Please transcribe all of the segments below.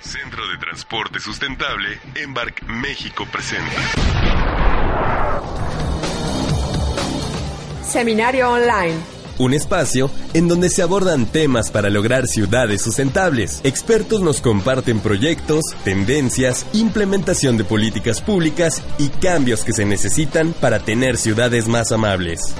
Centro de Transporte Sustentable, Embark México presenta. Seminario Online. Un espacio en donde se abordan temas para lograr ciudades sustentables. Expertos nos comparten proyectos, tendencias, implementación de políticas públicas y cambios que se necesitan para tener ciudades más amables.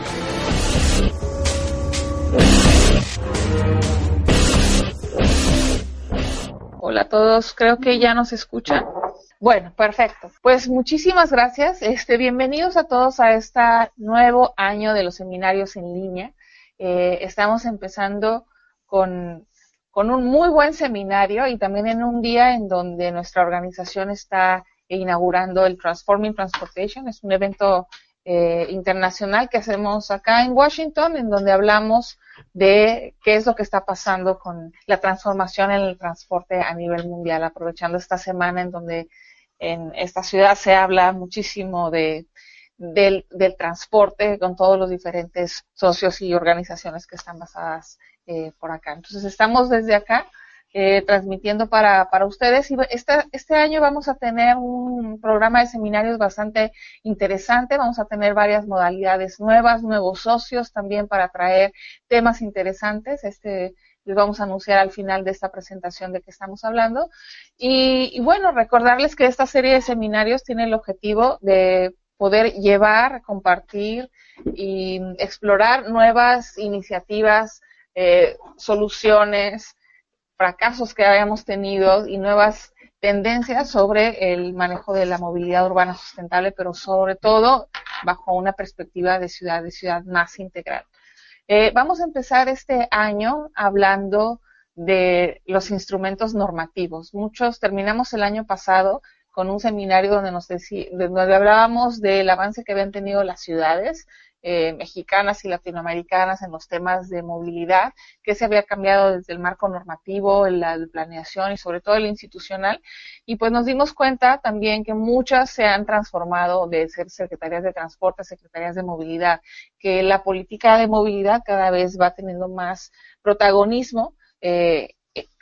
Hola a todos, creo que ya nos escuchan. Bueno, perfecto. Pues muchísimas gracias. Este, bienvenidos a todos a este nuevo año de los seminarios en línea. Eh, estamos empezando con, con un muy buen seminario y también en un día en donde nuestra organización está inaugurando el Transforming Transportation. Es un evento eh, internacional que hacemos acá en Washington, en donde hablamos de qué es lo que está pasando con la transformación en el transporte a nivel mundial, aprovechando esta semana en donde en esta ciudad se habla muchísimo de, del, del transporte con todos los diferentes socios y organizaciones que están basadas eh, por acá. Entonces estamos desde acá eh, transmitiendo para, para ustedes. Y este, este año vamos a tener un programa de seminarios bastante interesante. Vamos a tener varias modalidades nuevas, nuevos socios también para traer temas interesantes. Este les vamos a anunciar al final de esta presentación de que estamos hablando. Y, y bueno, recordarles que esta serie de seminarios tiene el objetivo de poder llevar, compartir y explorar nuevas iniciativas, eh, soluciones, fracasos que habíamos tenido y nuevas tendencias sobre el manejo de la movilidad urbana sustentable, pero sobre todo bajo una perspectiva de ciudad, de ciudad más integral. Eh, vamos a empezar este año hablando de los instrumentos normativos. Muchos terminamos el año pasado con un seminario donde nos donde hablábamos del avance que habían tenido las ciudades eh, mexicanas y latinoamericanas en los temas de movilidad, que se había cambiado desde el marco normativo, la planeación y sobre todo el institucional. Y pues nos dimos cuenta también que muchas se han transformado de ser secretarías de transporte secretarías de movilidad, que la política de movilidad cada vez va teniendo más protagonismo eh,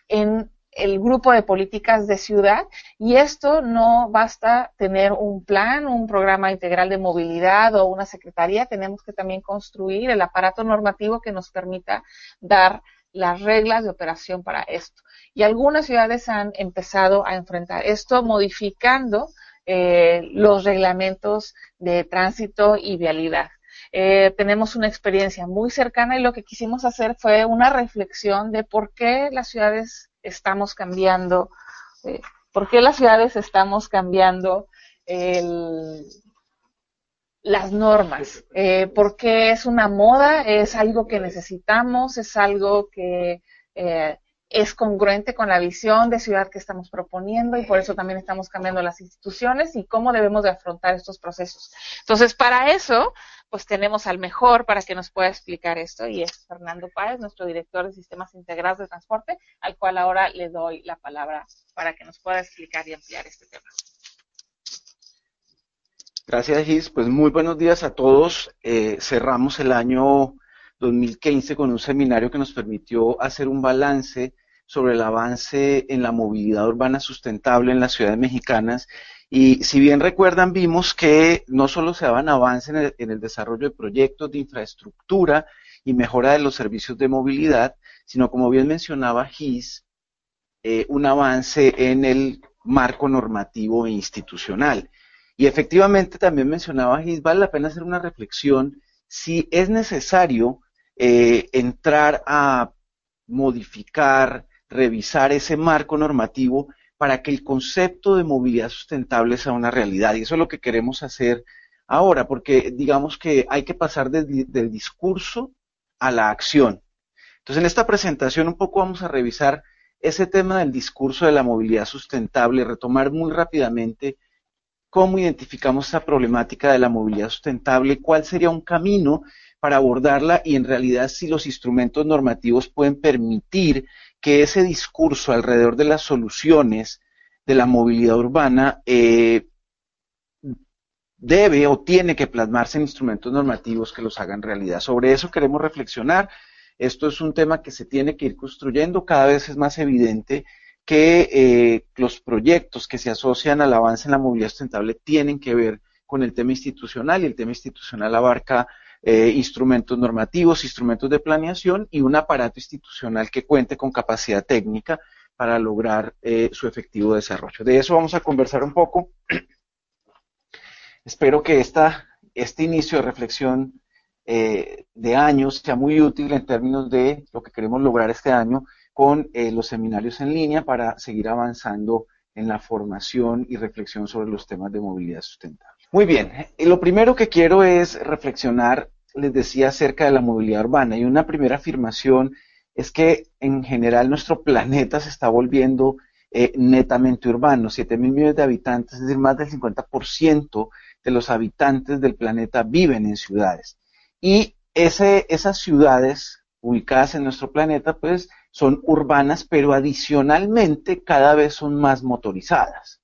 en el grupo de políticas de ciudad y esto no basta tener un plan, un programa integral de movilidad o una secretaría, tenemos que también construir el aparato normativo que nos permita dar las reglas de operación para esto. Y algunas ciudades han empezado a enfrentar esto modificando eh, los reglamentos de tránsito y vialidad. Eh, tenemos una experiencia muy cercana y lo que quisimos hacer fue una reflexión de por qué las ciudades estamos cambiando, eh, por qué las ciudades estamos cambiando las normas, eh, por qué es una moda, es algo que necesitamos, es algo que eh, es congruente con la visión de ciudad que estamos proponiendo y por eso también estamos cambiando las instituciones y cómo debemos de afrontar estos procesos. Entonces, para eso, pues tenemos al mejor para que nos pueda explicar esto y es Fernando Páez, nuestro director de Sistemas Integrados de Transporte, al cual ahora le doy la palabra para que nos pueda explicar y ampliar este tema. Gracias, Gis. Pues muy buenos días a todos. Eh, cerramos el año 2015 con un seminario que nos permitió hacer un balance sobre el avance en la movilidad urbana sustentable en las ciudades mexicanas y si bien recuerdan, vimos que no solo se daban avances en el, desarrollo de proyectos de infraestructura y mejora de los servicios de movilidad, sino como bien mencionaba GIS, eh, un avance en el marco normativo e institucional. Y efectivamente también mencionaba GIS, vale la pena hacer una reflexión si es necesario eh, entrar a modificar, revisar ese marco normativo para que el concepto de movilidad sustentable sea una realidad. Y eso es lo que queremos hacer ahora, porque digamos que hay que pasar del, discurso a la acción. Entonces, en esta presentación un poco vamos a revisar ese tema del discurso de la movilidad sustentable, retomar muy rápidamente cómo identificamos esa problemática de la movilidad sustentable, cuál sería un camino para abordarla y en realidad si los instrumentos normativos pueden permitir que ese discurso alrededor de las soluciones de la movilidad urbana eh, debe o tiene que plasmarse en instrumentos normativos que los hagan realidad. Sobre eso queremos reflexionar. Esto es un tema que se tiene que ir construyendo. Cada vez es más evidente que eh, los proyectos que se asocian al avance en la movilidad sustentable tienen que ver con el tema institucional y el tema institucional abarca eh, instrumentos normativos, instrumentos de planeación y un aparato institucional que cuente con capacidad técnica para lograr eh, su efectivo desarrollo. De eso vamos a conversar un poco. Espero que esta, este inicio de reflexión eh, de años sea muy útil en términos de lo que queremos lograr este año con los seminarios en línea para seguir avanzando en la formación y reflexión sobre los temas de movilidad sustentable. Muy bien, eh, lo primero que quiero es reflexionar, les decía, acerca de la movilidad urbana y una primera afirmación es que en general nuestro planeta se está volviendo netamente urbano, 7 mil millones de habitantes, es decir, más del 50% de los habitantes del planeta viven en ciudades. Y ese, esas ciudades ubicadas en nuestro planeta, pues son urbanas, pero adicionalmente cada vez son más motorizadas.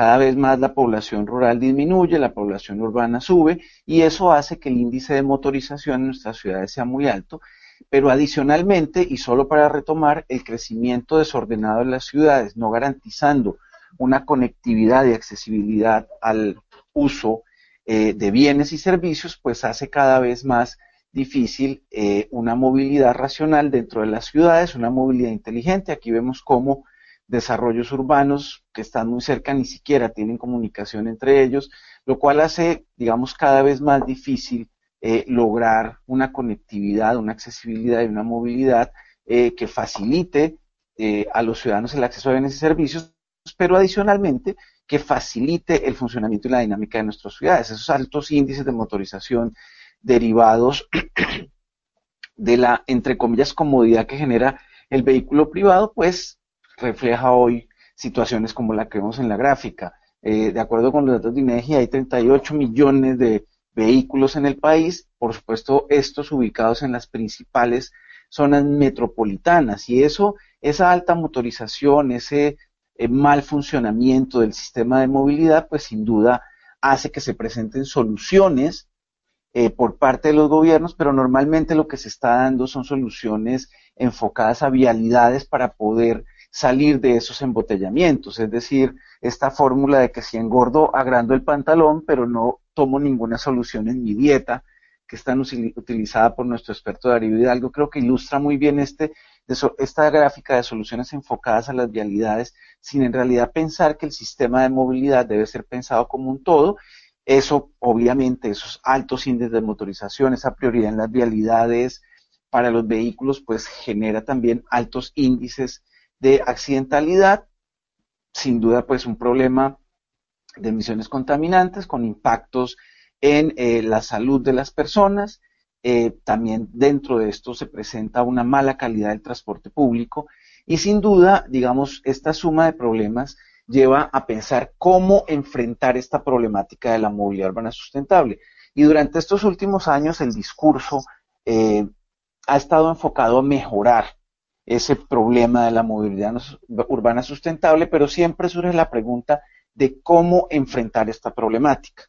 Cada vez más la población rural disminuye, la población urbana sube y eso hace que el índice de motorización en nuestras ciudades sea muy alto. Pero adicionalmente, y solo para retomar, el crecimiento desordenado de las ciudades, no garantizando una conectividad y accesibilidad al uso eh, de bienes y servicios, pues hace cada vez más difícil eh, una movilidad racional dentro de las ciudades, una movilidad inteligente. Aquí vemos cómo desarrollos urbanos que están muy cerca ni siquiera tienen comunicación entre ellos, lo cual hace, digamos, cada vez más difícil eh, lograr una conectividad, una accesibilidad y una movilidad que facilite a los ciudadanos el acceso a bienes y servicios, pero adicionalmente que facilite el funcionamiento y la dinámica de nuestras ciudades. Esos altos índices de motorización derivados de la, entre comillas, comodidad que genera el vehículo privado, pues refleja hoy situaciones como la que vemos en la gráfica. Eh, de acuerdo con los datos de INEGI, hay 38 millones de vehículos en el país, por supuesto, estos ubicados en las principales zonas metropolitanas, y eso, esa alta motorización, ese mal funcionamiento del sistema de movilidad, pues sin duda hace que se presenten soluciones eh, por parte de los gobiernos, pero normalmente lo que se está dando son soluciones enfocadas a vialidades para poder salir de esos embotellamientos, es decir, esta fórmula de que si engordo agrando el pantalón, pero no tomo ninguna solución en mi dieta, que está utilizada por nuestro experto Darío Hidalgo, creo que ilustra muy bien este esta gráfica de soluciones enfocadas a las vialidades, sin en realidad pensar que el sistema de movilidad debe ser pensado como un todo. Eso, obviamente, esos altos índices de motorización, esa prioridad en las vialidades para los vehículos, pues genera también altos índices de accidentalidad. Sin duda, pues un problema de emisiones contaminantes con impactos en eh, la salud de las personas eh, también dentro de esto se presenta una mala calidad del transporte público y sin duda, digamos, esta suma de problemas lleva a pensar cómo enfrentar esta problemática de la movilidad urbana sustentable. Y durante estos últimos años el discurso eh, ha estado enfocado a mejorar ese problema de la movilidad urbana sustentable, pero siempre surge la pregunta de cómo enfrentar esta problemática.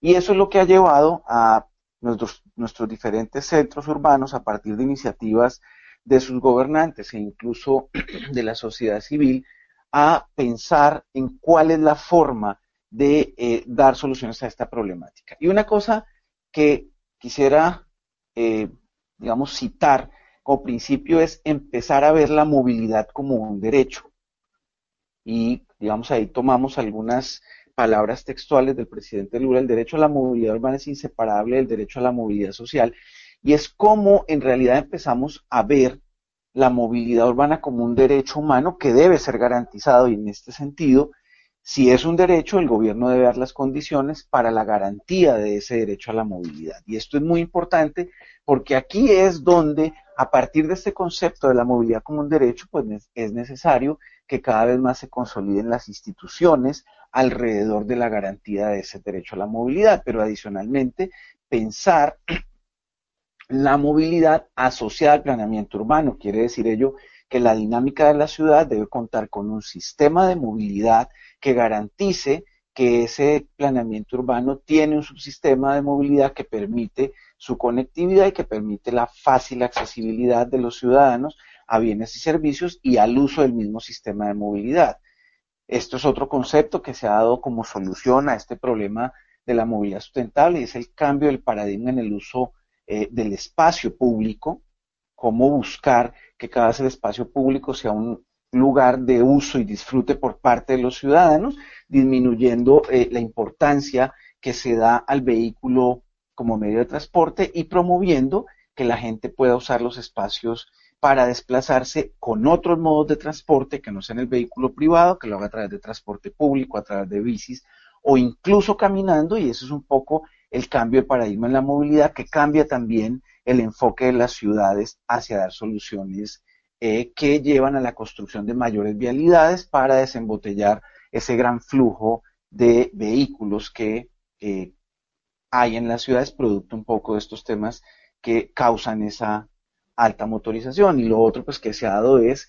Y eso es lo que ha llevado a nuestros, diferentes centros urbanos a partir de iniciativas de sus gobernantes e incluso de la sociedad civil a pensar en cuál es la forma de eh, dar soluciones a esta problemática. Y una cosa que quisiera, eh, digamos, citar como principio es empezar a ver la movilidad como un derecho. Y, digamos, ahí tomamos algunas palabras textuales del presidente Lula, el derecho a la movilidad urbana es inseparable del derecho a la movilidad social, y es como en realidad empezamos a ver la movilidad urbana como un derecho humano que debe ser garantizado y en este sentido, si es un derecho, el gobierno debe dar las condiciones para la garantía de ese derecho a la movilidad. Y esto es muy importante porque aquí es donde A partir de este concepto de la movilidad como un derecho, pues es necesario que cada vez más se consoliden las instituciones alrededor de la garantía de ese derecho a la movilidad, pero adicionalmente pensar la movilidad asociada al planeamiento urbano. Quiere decir ello que la dinámica de la ciudad debe contar con un sistema de movilidad que garantice que ese planeamiento urbano tiene un subsistema de movilidad que permite su conectividad y que permite la fácil accesibilidad de los ciudadanos a bienes y servicios y al uso del mismo sistema de movilidad. Esto es otro concepto que se ha dado como solución a este problema de la movilidad sustentable y es el cambio del paradigma en el uso eh, del espacio público, cómo buscar que cada vez el espacio público sea un lugar de uso y disfrute por parte de los ciudadanos, disminuyendo eh, la importancia que se da al vehículo como medio de transporte y promoviendo que la gente pueda usar los espacios para desplazarse con otros modos de transporte que no sean el vehículo privado, que lo haga a través de transporte público, a través de bicis o incluso caminando, y eso es un poco el cambio de paradigma en la movilidad que cambia también el enfoque de las ciudades hacia dar soluciones eh, que llevan a la construcción de mayores vialidades para desembotellar ese gran flujo de vehículos que eh, hay en las ciudades, producto un poco de estos temas que causan esa alta motorización. Y lo otro pues que se ha dado es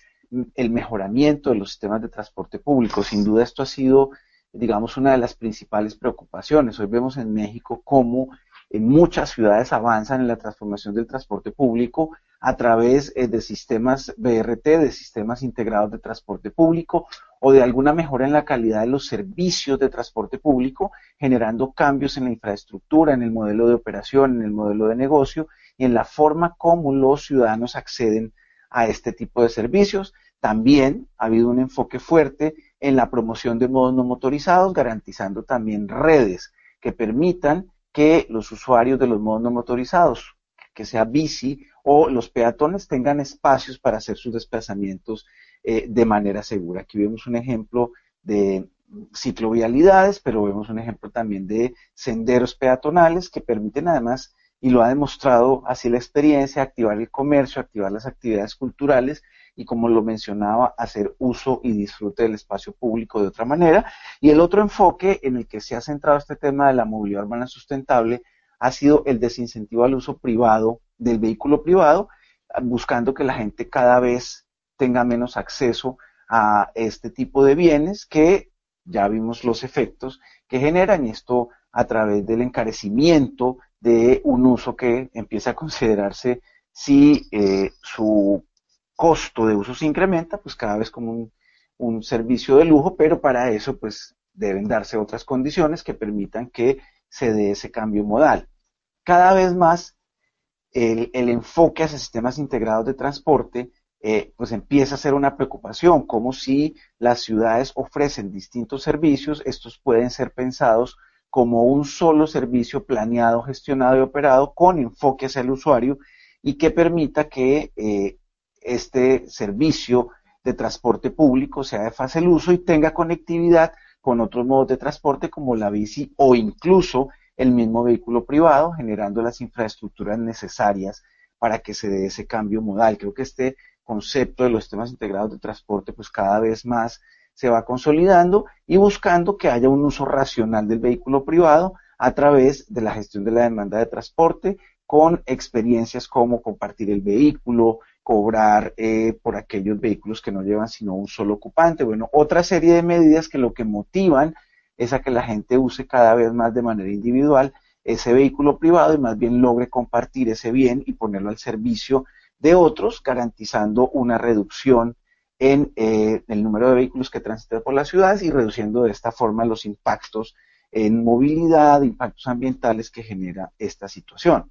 el mejoramiento de los sistemas de transporte público. Sin duda esto ha sido, digamos, una de las principales preocupaciones. Hoy vemos en México cómo en muchas ciudades avanzan en la transformación del transporte público a través eh, de sistemas BRT, de sistemas integrados de transporte público o de alguna mejora en la calidad de los servicios de transporte público, generando cambios en la infraestructura, en el modelo de operación, en el modelo de negocio y en la forma como los ciudadanos acceden a este tipo de servicios. También ha habido un enfoque fuerte en la promoción de modos no motorizados, garantizando también redes que permitan que los usuarios de los modos no motorizados, que sea bici o los peatones, tengan espacios para hacer sus desplazamientos eh, de manera segura. Aquí vemos un ejemplo de ciclovialidades, pero vemos un ejemplo también de senderos peatonales que permiten además y lo ha demostrado así la experiencia, activar el comercio, activar las actividades culturales y como lo mencionaba, hacer uso y disfrute del espacio público de otra manera. Y el otro enfoque en el que se ha centrado este tema de la movilidad urbana sustentable ha sido el desincentivo al uso privado del vehículo privado, buscando que la gente cada vez tenga menos acceso a este tipo de bienes que ya vimos los efectos que generan y esto a través del encarecimiento de un uso que empieza a considerarse si eh, su costo de uso se incrementa, pues cada vez como un, servicio de lujo, pero para eso pues deben darse otras condiciones que permitan que se dé ese cambio modal. Cada vez más el enfoque hacia sistemas integrados de transporte eh, pues empieza a ser una preocupación, como si las ciudades ofrecen distintos servicios, estos pueden ser pensados como un solo servicio planeado, gestionado y operado con enfoque hacia el usuario y que permita que eh, este servicio de transporte público sea de fácil uso y tenga conectividad con otros modos de transporte como la bici o incluso el mismo vehículo privado, generando las infraestructuras necesarias para que se dé ese cambio modal. Creo que este concepto de los sistemas integrados de transporte pues cada vez más se va consolidando y buscando que haya un uso racional del vehículo privado a través de la gestión de la demanda de transporte con experiencias como compartir el vehículo, cobrar eh, por aquellos vehículos que no llevan sino un solo ocupante. Bueno, otra serie de medidas que lo que motivan es a que la gente use cada vez más de manera individual ese vehículo privado y más bien logre compartir ese bien y ponerlo al servicio de otros, garantizando una reducción en eh, el número de vehículos que transitan por las ciudades y reduciendo de esta forma los impactos en movilidad, impactos ambientales que genera esta situación.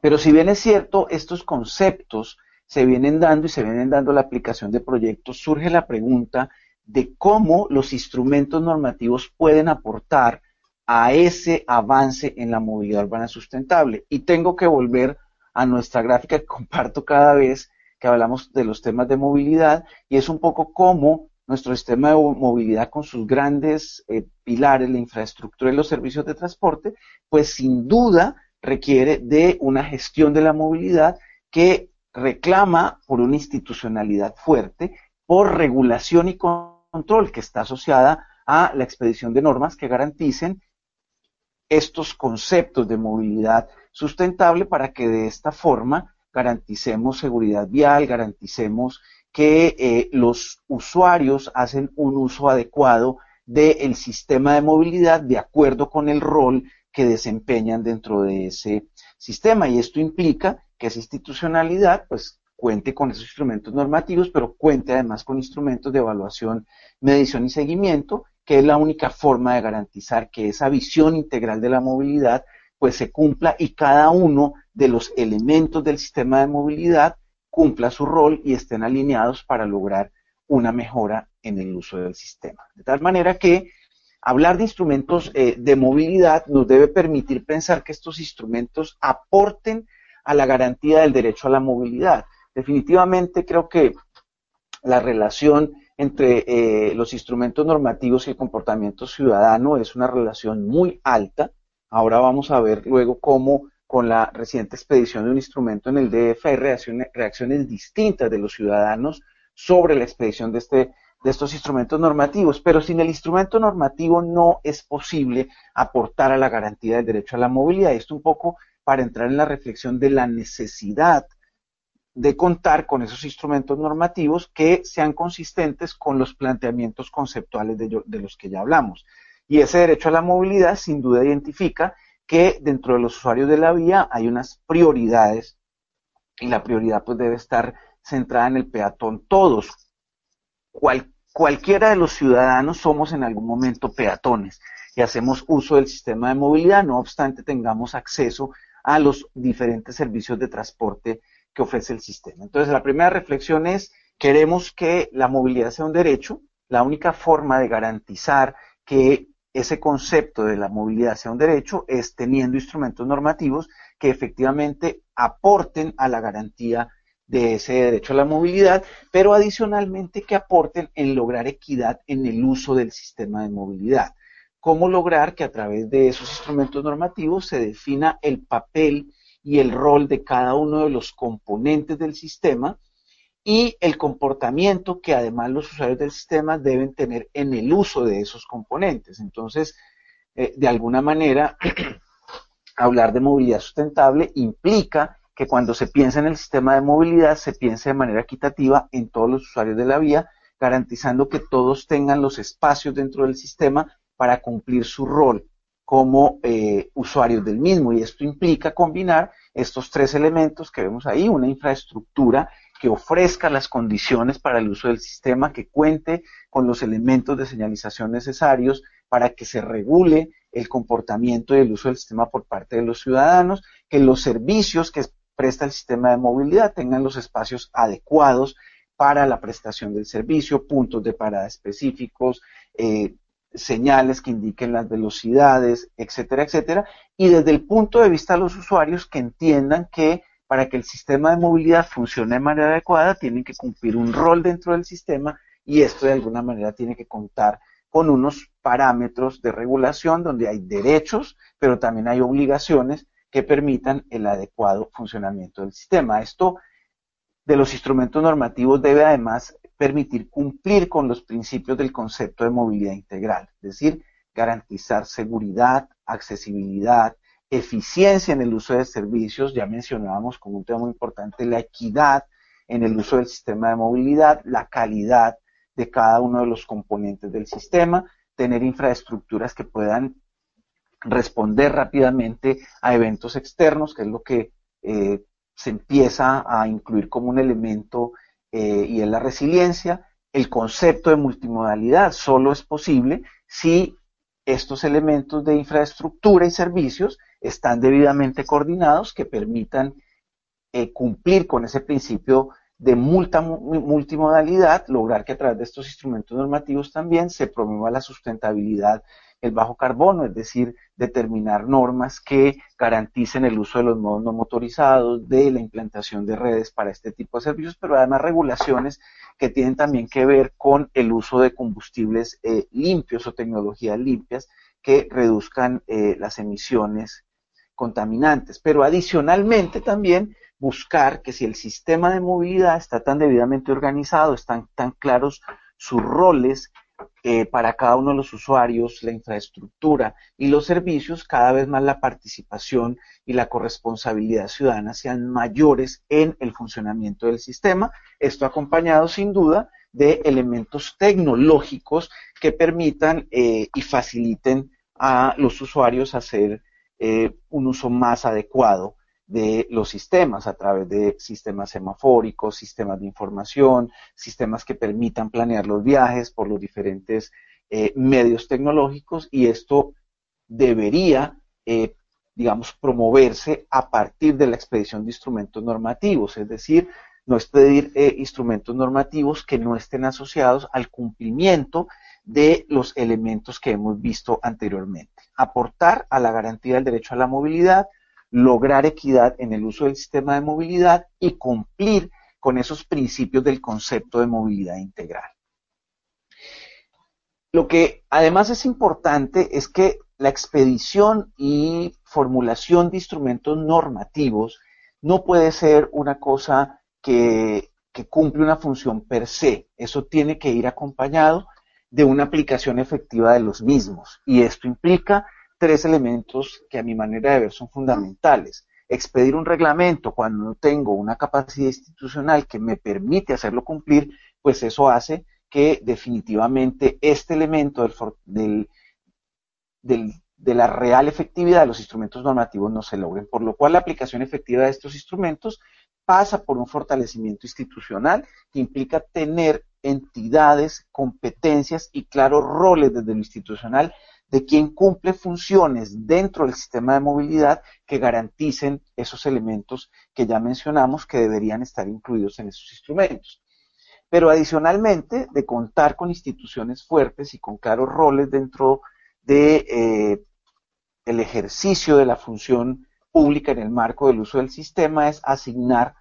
Pero si bien es cierto, estos conceptos se vienen dando y se vienen dando la aplicación de proyectos, surge la pregunta de cómo los instrumentos normativos pueden aportar a ese avance en la movilidad urbana sustentable. Y tengo que volver a nuestra gráfica que comparto cada vez que hablamos de los temas de movilidad y es un poco como nuestro sistema de movilidad con sus grandes eh, pilares, la infraestructura y los servicios de transporte, pues sin duda requiere de una gestión de la movilidad que reclama por una institucionalidad fuerte, por regulación y control que está asociada a la expedición de normas que garanticen estos conceptos de movilidad sustentable para que de esta forma garanticemos seguridad vial, garanticemos que eh, los usuarios hacen un uso adecuado del sistema de movilidad de acuerdo con el rol que desempeñan dentro de ese sistema. Y esto implica que esa institucionalidad pues cuente con esos instrumentos normativos, pero cuente además con instrumentos de evaluación, medición y seguimiento, que es la única forma de garantizar que esa visión integral de la movilidad pues se cumpla y cada uno de los elementos del sistema de movilidad cumpla su rol y estén alineados para lograr una mejora en el uso del sistema. De tal manera que hablar de instrumentos eh, de movilidad nos debe permitir pensar que estos instrumentos aporten a la garantía del derecho a la movilidad. Definitivamente creo que la relación entre eh, los instrumentos normativos y el comportamiento ciudadano es una relación muy alta. Ahora vamos a ver luego cómo con la reciente expedición de un instrumento en el DF hay reacciones, distintas de los ciudadanos sobre la expedición de, este, de estos instrumentos normativos, pero sin el instrumento normativo no es posible aportar a la garantía del derecho a la movilidad. Esto un poco para entrar en la reflexión de la necesidad de contar con esos instrumentos normativos que sean consistentes con los planteamientos conceptuales de, los que ya hablamos. Y ese derecho a la movilidad sin duda identifica que dentro de los usuarios de la vía hay unas prioridades y la prioridad pues debe estar centrada en el peatón. Todos, cual, cualquiera de los ciudadanos somos en algún momento peatones y hacemos uso del sistema de movilidad, no obstante tengamos acceso a los diferentes servicios de transporte que ofrece el sistema. Entonces, la primera reflexión es, queremos que la movilidad sea un derecho, la única forma de garantizar que ese concepto de la movilidad sea un derecho es teniendo instrumentos normativos que efectivamente aporten a la garantía de ese derecho a la movilidad, pero adicionalmente que aporten en lograr equidad en el uso del sistema de movilidad. ¿Cómo lograr que a través de esos instrumentos normativos se defina el papel y el rol de cada uno de los componentes del sistema y el comportamiento que además los usuarios del sistema deben tener en el uso de esos componentes? Entonces, eh, de alguna manera, hablar de movilidad sustentable implica que cuando se piensa en el sistema de movilidad se piense de manera equitativa en todos los usuarios de la vía, garantizando que todos tengan los espacios dentro del sistema para cumplir su rol como eh, usuarios del mismo. Y esto implica combinar estos tres elementos que vemos ahí, una infraestructura que ofrezca las condiciones para el uso del sistema, que cuente con los elementos de señalización necesarios para que se regule el comportamiento y el uso del sistema por parte de los ciudadanos, que los servicios que presta el sistema de movilidad tengan los espacios adecuados para la prestación del servicio, puntos de parada específicos, eh, señales que indiquen las velocidades, etcétera, etcétera. Y desde el punto de vista de los usuarios que entiendan que para que el sistema de movilidad funcione de manera adecuada tienen que cumplir un rol dentro del sistema y esto de alguna manera tiene que contar con unos parámetros de regulación donde hay derechos, pero también hay obligaciones que permitan el adecuado funcionamiento del sistema. Esto de los instrumentos normativos debe además permitir cumplir con los principios del concepto de movilidad integral, es decir, garantizar seguridad, accesibilidad, eficiencia en el uso de servicios, ya mencionábamos como un tema muy importante la equidad en el uso del sistema de movilidad, la calidad de cada uno de los componentes del sistema, tener infraestructuras que puedan responder rápidamente a eventos externos, que es lo que eh, se empieza a incluir como un elemento eh, y es la resiliencia. El concepto de multimodalidad solo es posible si estos elementos de infraestructura y servicios están debidamente coordinados que permitan eh, cumplir con ese principio de multimodalidad, lograr que a través de estos instrumentos normativos también se promueva la sustentabilidad el bajo carbono, es decir, determinar normas que garanticen el uso de los modos no motorizados, de la implantación de redes para este tipo de servicios, pero además regulaciones que tienen también que ver con el uso de combustibles eh, limpios o tecnologías limpias que reduzcan eh, las emisiones contaminantes. Pero adicionalmente también buscar que si el sistema de movilidad está tan debidamente organizado, están tan claros sus roles eh, para cada uno de los usuarios, la infraestructura y los servicios, cada vez más la participación y la corresponsabilidad ciudadana sean mayores en el funcionamiento del sistema. Esto acompañado sin duda de elementos tecnológicos que permitan eh, y faciliten a los usuarios hacer eh, un uso más adecuado de los sistemas a través de sistemas semafóricos, sistemas de información, sistemas que permitan planear los viajes por los diferentes eh, medios tecnológicos y esto debería, eh, digamos, promoverse a partir de la expedición de instrumentos normativos, es decir, no expedir instrumentos normativos que no estén asociados al cumplimiento de los elementos que hemos visto anteriormente. Aportar a la garantía del derecho a la movilidad, lograr equidad en el uso del sistema de movilidad y cumplir con esos principios del concepto de movilidad integral. Lo que además es importante es que la expedición y formulación de instrumentos normativos no puede ser una cosa que, cumple una función per se. Eso tiene que ir acompañado de una aplicación efectiva de los mismos. Y esto implica tres elementos que a mi manera de ver son fundamentales. Expedir un reglamento cuando no tengo una capacidad institucional que me permite hacerlo cumplir, pues eso hace que definitivamente este elemento del, de la real efectividad de los instrumentos normativos no se logren, por lo cual la aplicación efectiva de estos instrumentos pasa por un fortalecimiento institucional que implica tener entidades, competencias y claros roles desde lo institucional de quien cumple funciones dentro del sistema de movilidad que garanticen esos elementos que ya mencionamos que deberían estar incluidos en esos instrumentos. Pero adicionalmente, de contar con instituciones fuertes y con claros roles dentro de eh, el ejercicio de la función pública en el marco del uso del sistema es asignar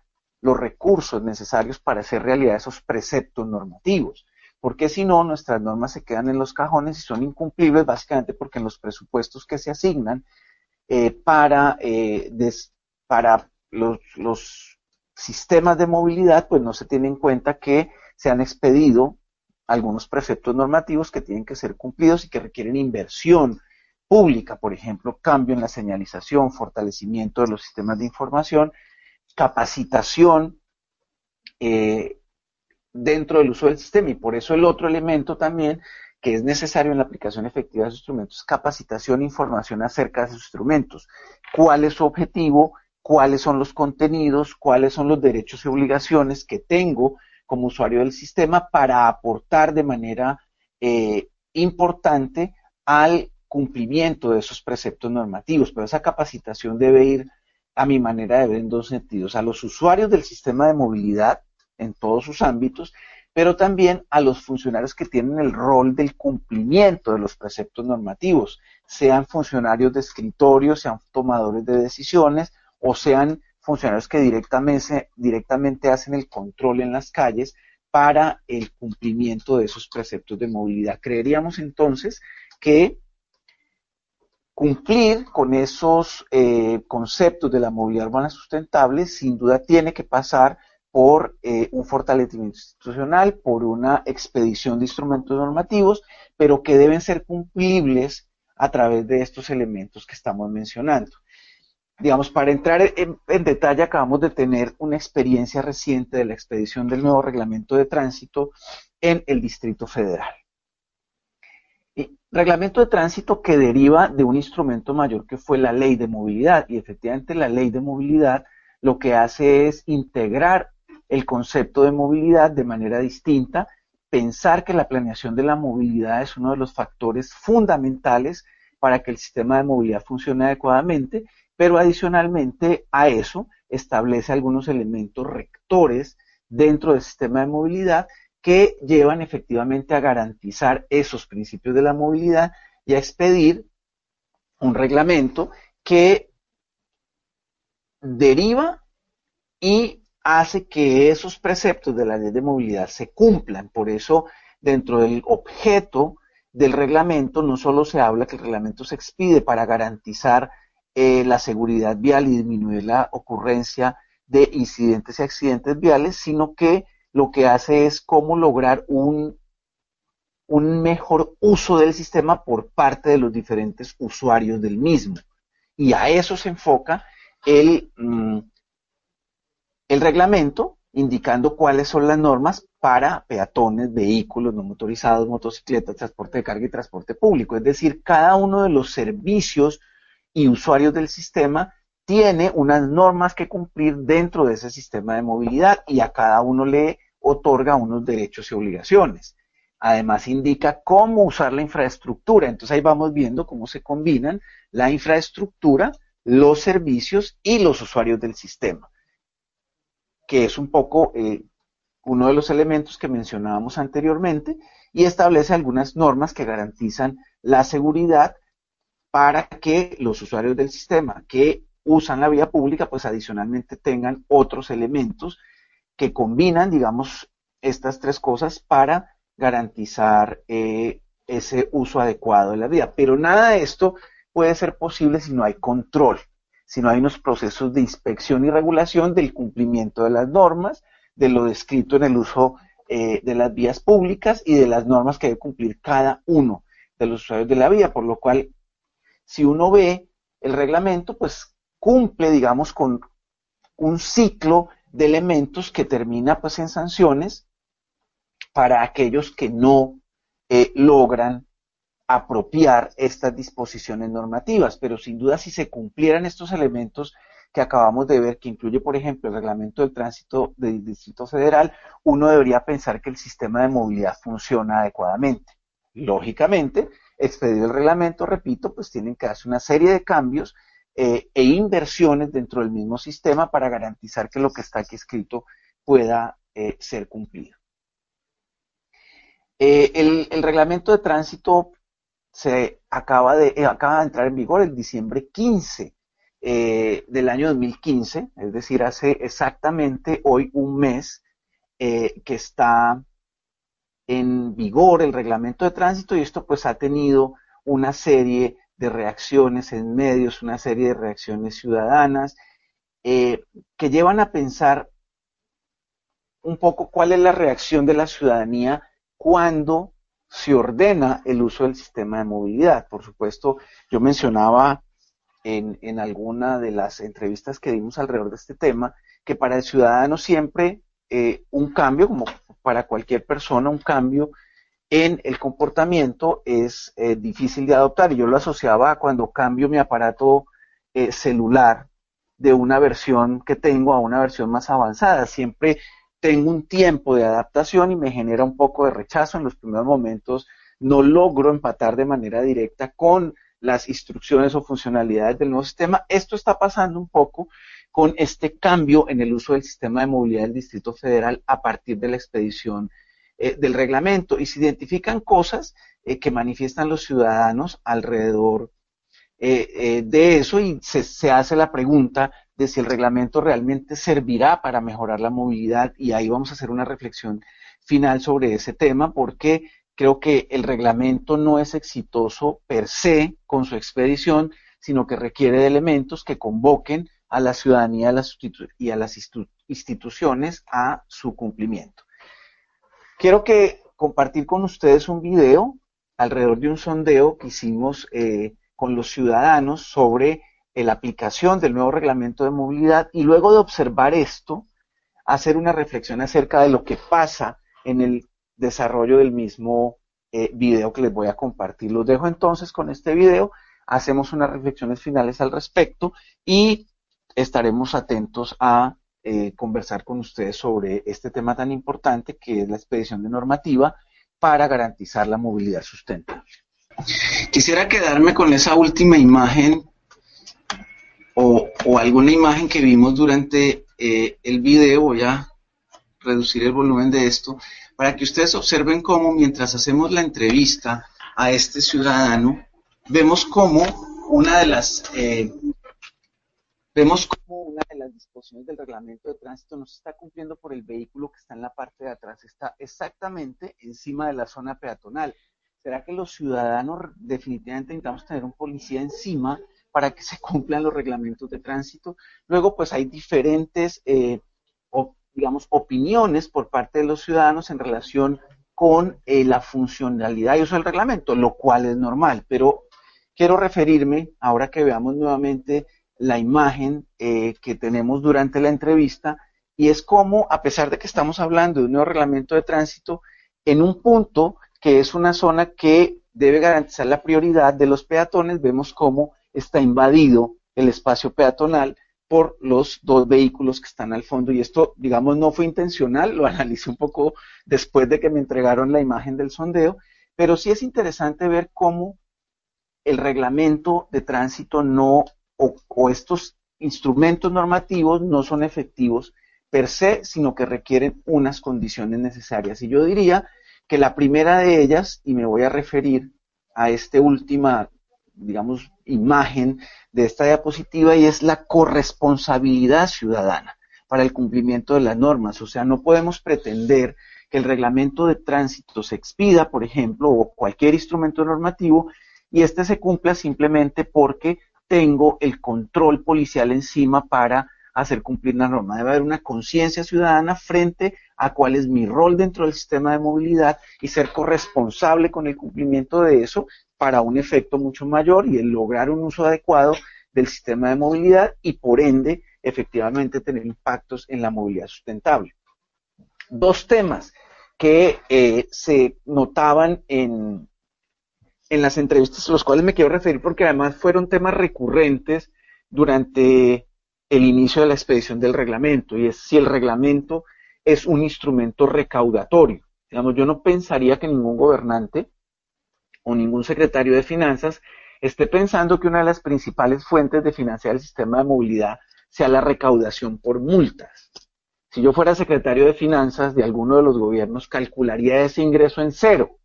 los recursos necesarios para hacer realidad esos preceptos normativos porque si no, nuestras normas se quedan en los cajones y son incumplibles básicamente porque en los presupuestos que se asignan eh, para, eh, para los, los, sistemas de movilidad, pues no se tiene en cuenta que se han expedido algunos preceptos normativos que tienen que ser cumplidos y que requieren inversión pública, por ejemplo, cambio en la señalización, fortalecimiento de los sistemas de información, capacitación, eh, dentro del uso del sistema. Y por eso el otro elemento también que es necesario en la aplicación efectiva de esos instrumentos es capacitación e información acerca de esos instrumentos. ¿Cuál es su objetivo? ¿Cuáles son los contenidos? ¿Cuáles son los derechos y obligaciones que tengo como usuario del sistema para aportar de manera eh, importante al cumplimiento de esos preceptos normativos? Pero esa capacitación debe ir, a mi manera de ver, en dos sentidos. A los usuarios del sistema de movilidad, en todos sus ámbitos, pero también a los funcionarios que tienen el rol del cumplimiento de los preceptos normativos, sean funcionarios de escritorio, sean tomadores de decisiones o sean funcionarios que directamente, directamente hacen el control en las calles para el cumplimiento de esos preceptos de movilidad. Creeríamos entonces que cumplir con esos eh, conceptos de la movilidad urbana sustentable sin duda tiene que pasar por eh, un fortalecimiento institucional, por una expedición de instrumentos normativos, pero que deben ser cumplibles a través de estos elementos que estamos mencionando. Digamos, para entrar en, detalle, acabamos de tener una experiencia reciente de la expedición del nuevo reglamento de tránsito en el Distrito Federal. Reglamento de tránsito que deriva de un instrumento mayor que fue la ley de movilidad. Y efectivamente la ley de movilidad lo que hace es integrar el concepto de movilidad de manera distinta, pensar que la planeación de la movilidad es uno de los factores fundamentales para que el sistema de movilidad funcione adecuadamente, pero adicionalmente a eso establece algunos elementos rectores dentro del sistema de movilidad que llevan efectivamente a garantizar esos principios de la movilidad y a expedir un reglamento que deriva y hace que esos preceptos de la ley de movilidad se cumplan. Por eso, dentro del objeto del reglamento, no solo se habla que el reglamento se expide para garantizar eh, la seguridad vial y disminuir la ocurrencia de incidentes y accidentes viales, sino que lo que hace es cómo lograr un, un mejor uso del sistema por parte de los diferentes usuarios del mismo. Y a eso se enfoca el, mm, el reglamento, indicando cuáles son las normas para peatones, vehículos no motorizados, motocicletas, transporte de carga y transporte público. Es decir, cada uno de los servicios y usuarios del sistema tiene unas normas que cumplir dentro de ese sistema de movilidad y a cada uno le otorga unos derechos y obligaciones. Además indica cómo usar la infraestructura. Entonces ahí vamos viendo cómo se combinan la infraestructura, los servicios y los usuarios del sistema, que es un poco eh, uno de los elementos que mencionábamos anteriormente y establece algunas normas que garantizan la seguridad para que los usuarios del sistema que usan la vía pública, pues adicionalmente tengan otros elementos que combinan, digamos, estas tres cosas para garantizar eh, ese uso adecuado de la vía. Pero nada de esto puede ser posible si no hay control, si no hay unos procesos de inspección y regulación del cumplimiento de las normas, de lo descrito en el uso eh, de las vías públicas y de las normas que debe cumplir cada uno de los usuarios de la vía, por lo cual, si uno ve el reglamento, pues cumple, digamos, con un ciclo de elementos que termina pues en sanciones para aquellos que no eh, logran apropiar estas disposiciones normativas, pero sin duda si se cumplieran estos elementos que acabamos de ver, que incluye, por ejemplo, el reglamento del tránsito del Distrito Federal, uno debería pensar que el sistema de movilidad funciona adecuadamente. Lógicamente, expedido el reglamento, repito, pues tienen que hacer una serie de cambios eh, e inversiones dentro del mismo sistema para garantizar que lo que está aquí escrito pueda eh, ser cumplido. Eh, el, reglamento de tránsito se acaba de, acaba de entrar en vigor el diciembre 15 del año 2015, es decir, hace exactamente hoy un mes que está en vigor el reglamento de tránsito y esto pues ha tenido una serie de reacciones en medios, una serie de reacciones ciudadanas, eh, que llevan a pensar un poco cuál es la reacción de la ciudadanía cuando se ordena el uso del sistema de movilidad. Por supuesto, yo mencionaba en, en alguna de las entrevistas que dimos alrededor de este tema que para el ciudadano siempre eh, un cambio, como para cualquier persona, un cambio en el comportamiento es eh, difícil de adoptar y yo lo asociaba cuando cambio mi aparato eh, celular de una versión que tengo a una versión más avanzada. Siempre tengo un tiempo de adaptación y me genera un poco de rechazo en los primeros momentos. No logro empatar de manera directa con las instrucciones o funcionalidades del nuevo sistema. Esto está pasando un poco con este cambio en el uso del sistema de movilidad del Distrito Federal a partir de la expedición eh, del reglamento y se identifican cosas eh, que manifiestan los ciudadanos alrededor eh, de eso y se, hace la pregunta de si el reglamento realmente servirá para mejorar la movilidad y ahí vamos a hacer una reflexión final sobre ese tema porque creo que el reglamento no es exitoso per se con su expedición, sino que requiere de elementos que convoquen a la ciudadanía y a las instituciones a su cumplimiento. Quiero compartir con ustedes un video alrededor de un sondeo que hicimos eh, con los ciudadanos sobre la aplicación del nuevo reglamento de movilidad y luego de observar esto, hacer una reflexión acerca de lo que pasa en el desarrollo del mismo eh, video que les voy a compartir. Los dejo entonces con este video, hacemos unas reflexiones finales al respecto y estaremos atentos a eh, conversar con ustedes sobre este tema tan importante que es la expedición de normativa para garantizar la movilidad sustentable. Quisiera quedarme con esa última imagen o, alguna imagen que vimos durante eh, el video. Voy a reducir el volumen de esto para que ustedes observen cómo mientras hacemos la entrevista a este ciudadano, vemos cómo una de las eh, Vemos como una de las disposiciones del reglamento de tránsito no se está cumpliendo por el vehículo que está en la parte de atrás, está exactamente encima de la zona peatonal. ¿Será que los ciudadanos definitivamente necesitamos tener un policía encima para que se cumplan los reglamentos de tránsito. Luego, pues hay diferentes, eh, digamos, opiniones por parte de los ciudadanos en relación con eh, la funcionalidad y uso del reglamento, lo cual es normal, pero quiero referirme, ahora que veamos nuevamente la imagen eh, que tenemos durante la entrevista, y es como, a pesar de que estamos hablando de un nuevo reglamento de tránsito, en un punto que es una zona que debe garantizar la prioridad de los peatones, vemos cómo está invadido el espacio peatonal por los dos vehículos que están al fondo. Y esto, digamos, no fue intencional, lo analicé un poco después de que me entregaron la imagen del sondeo, pero sí es interesante ver cómo el reglamento de tránsito no, o, estos instrumentos normativos no son efectivos per se, sino que requieren unas condiciones necesarias. Y yo diría que la primera de ellas, y me voy a referir a esta última, digamos, imagen de esta diapositiva, y es la corresponsabilidad ciudadana para el cumplimiento de las normas. O sea, no podemos pretender que el reglamento de tránsito se expida, por ejemplo, o cualquier instrumento normativo, y este se cumpla simplemente porque tengo el control policial encima para hacer cumplir la norma. Debe haber una conciencia ciudadana frente a cuál es mi rol dentro del sistema de movilidad y ser corresponsable con el cumplimiento de eso para un efecto mucho mayor y el lograr un uso adecuado del sistema de movilidad y por ende efectivamente tener impactos en la movilidad sustentable. Dos temas que eh, se notaban en, en las entrevistas a los cuales me quiero referir porque además fueron temas recurrentes durante el inicio de la expedición del reglamento y es si el reglamento es un instrumento recaudatorio. Digamos, yo no pensaría que ningún gobernante o ningún secretario de finanzas esté pensando que una de las principales fuentes de financiar el sistema de movilidad sea la recaudación por multas. Si yo fuera secretario de finanzas de alguno de los gobiernos, calcularía ese ingreso en cero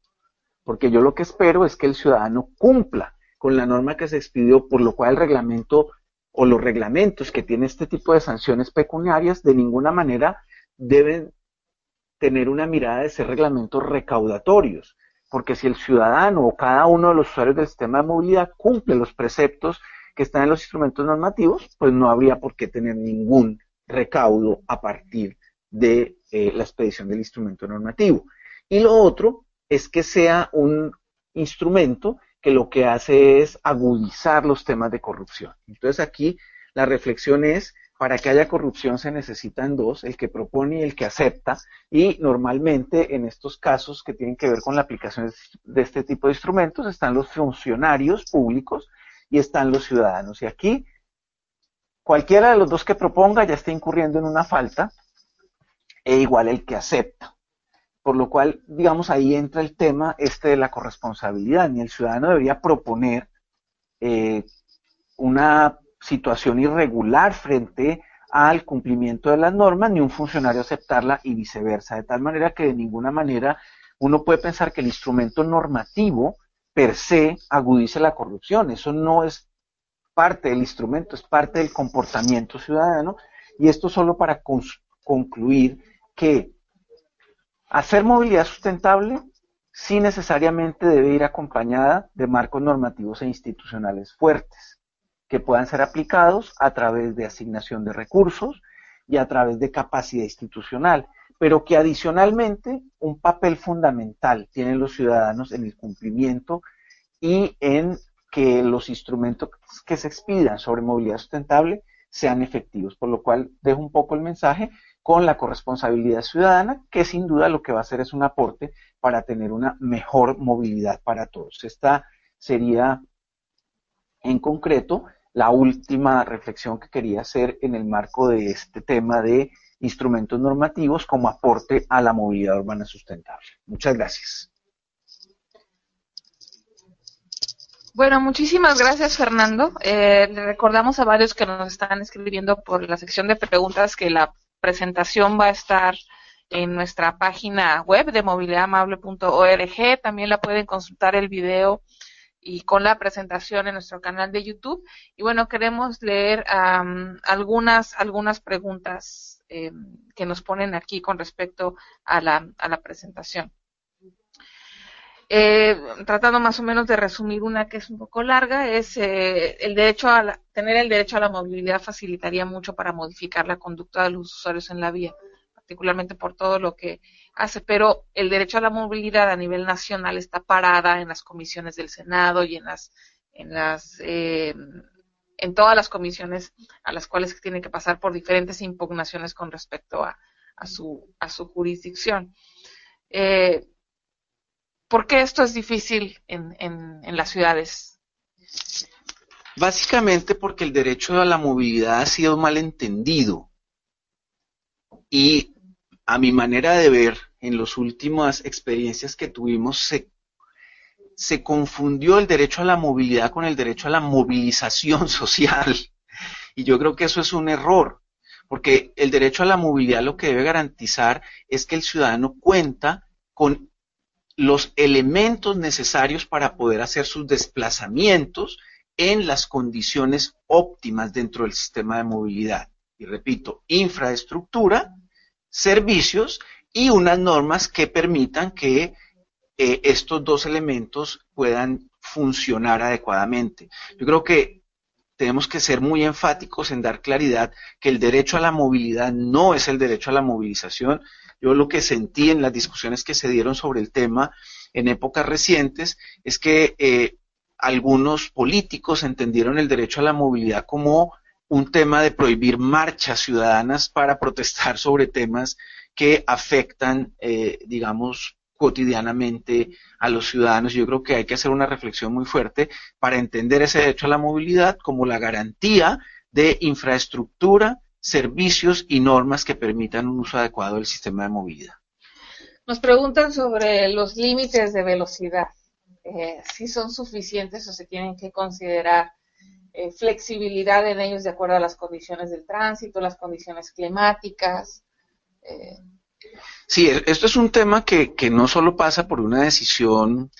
porque yo lo que espero es que el ciudadano cumpla con la norma que se expidió, por lo cual el reglamento o los reglamentos que tiene este tipo de sanciones pecuniarias de ninguna manera deben tener una mirada de ser reglamentos recaudatorios, porque si el ciudadano o cada uno de los usuarios del sistema de movilidad cumple los preceptos que están en los instrumentos normativos, pues no habría por qué tener ningún recaudo a partir de eh, la expedición del instrumento normativo. Y lo otro es que sea un instrumento que lo que hace es agudizar los temas de corrupción. Entonces aquí la reflexión es, para que haya corrupción se necesitan dos, el que propone y el que acepta, y normalmente en estos casos que tienen que ver con la aplicación de este tipo de instrumentos están los funcionarios públicos y están los ciudadanos. Y aquí cualquiera de los dos que proponga ya está incurriendo en una falta, e igual el que acepta. Por lo cual, digamos, ahí entra el tema este de la corresponsabilidad. Ni el ciudadano debería proponer eh, una situación irregular frente al cumplimiento de las normas, ni un funcionario aceptarla y viceversa. De tal manera que de ninguna manera uno puede pensar que el instrumento normativo per se agudice la corrupción. Eso no es parte del instrumento, es parte del comportamiento ciudadano. Y esto solo para concluir que Hacer movilidad sustentable sí necesariamente debe ir acompañada de marcos normativos e institucionales fuertes, que puedan ser aplicados a través de asignación de recursos y a través de capacidad institucional, pero que adicionalmente un papel fundamental tienen los ciudadanos en el cumplimiento y en que los instrumentos que se expidan sobre movilidad sustentable sean efectivos, por lo cual dejo un poco el mensaje con la corresponsabilidad ciudadana, que sin duda lo que va a hacer es un aporte para tener una mejor movilidad para todos. Esta sería, en concreto, la última reflexión que quería hacer en el marco de este tema de instrumentos normativos como aporte a la movilidad urbana sustentable. Muchas gracias. Bueno, muchísimas gracias, Fernando. Eh, le recordamos a varios que nos están escribiendo por la sección de preguntas que la presentación va a estar en nuestra página web de movilidadamable.org. También la pueden consultar el video y con la presentación en nuestro canal de YouTube. Y bueno, queremos leer algunas, algunas preguntas eh, que nos ponen aquí con respecto a la, a la presentación. Eh, tratando más o menos de resumir una que es un poco larga, es eh, el derecho a tener el derecho a la movilidad facilitaría mucho para modificar la conducta de los usuarios en la vía, particularmente por todo lo que hace, pero el derecho a la movilidad a nivel nacional está parada en las comisiones del Senado y en las en las eh, en todas las comisiones a las cuales tiene que pasar por diferentes impugnaciones con respecto a, a su a su jurisdicción. Eh, ¿Por qué esto es difícil en, las ciudades? Básicamente porque el derecho a la movilidad ha sido mal entendido. Y a mi manera de ver, en las últimas experiencias que tuvimos, se, se confundió el derecho a la movilidad con el derecho a la movilización social. Y yo creo que eso es un error, porque el derecho a la movilidad lo que debe garantizar es que el ciudadano cuenta con los elementos necesarios para poder hacer sus desplazamientos en las condiciones óptimas dentro del sistema de movilidad. Y repito, infraestructura, servicios y unas normas que permitan que eh, estos dos elementos puedan funcionar adecuadamente. Yo creo que tenemos que ser muy enfáticos en dar claridad que el derecho a la movilidad no es el derecho a la movilización, yo lo que sentí en las discusiones que se dieron sobre el tema en épocas recientes es que eh, algunos políticos entendieron el derecho a la movilidad como un tema de prohibir marchas ciudadanas para protestar sobre temas que afectan, eh, digamos, cotidianamente a los ciudadanos. Yo creo que hay que hacer una reflexión muy fuerte para entender ese derecho a la movilidad como la garantía de infraestructura servicios y normas que permitan un uso adecuado del sistema de movilidad. Nos preguntan sobre los límites de velocidad, eh, si son suficientes o se tienen que considerar eh, flexibilidad en ellos de acuerdo a las condiciones del tránsito, las condiciones climáticas. Eh. Sí, esto es un tema que, que no solo pasa por una decisión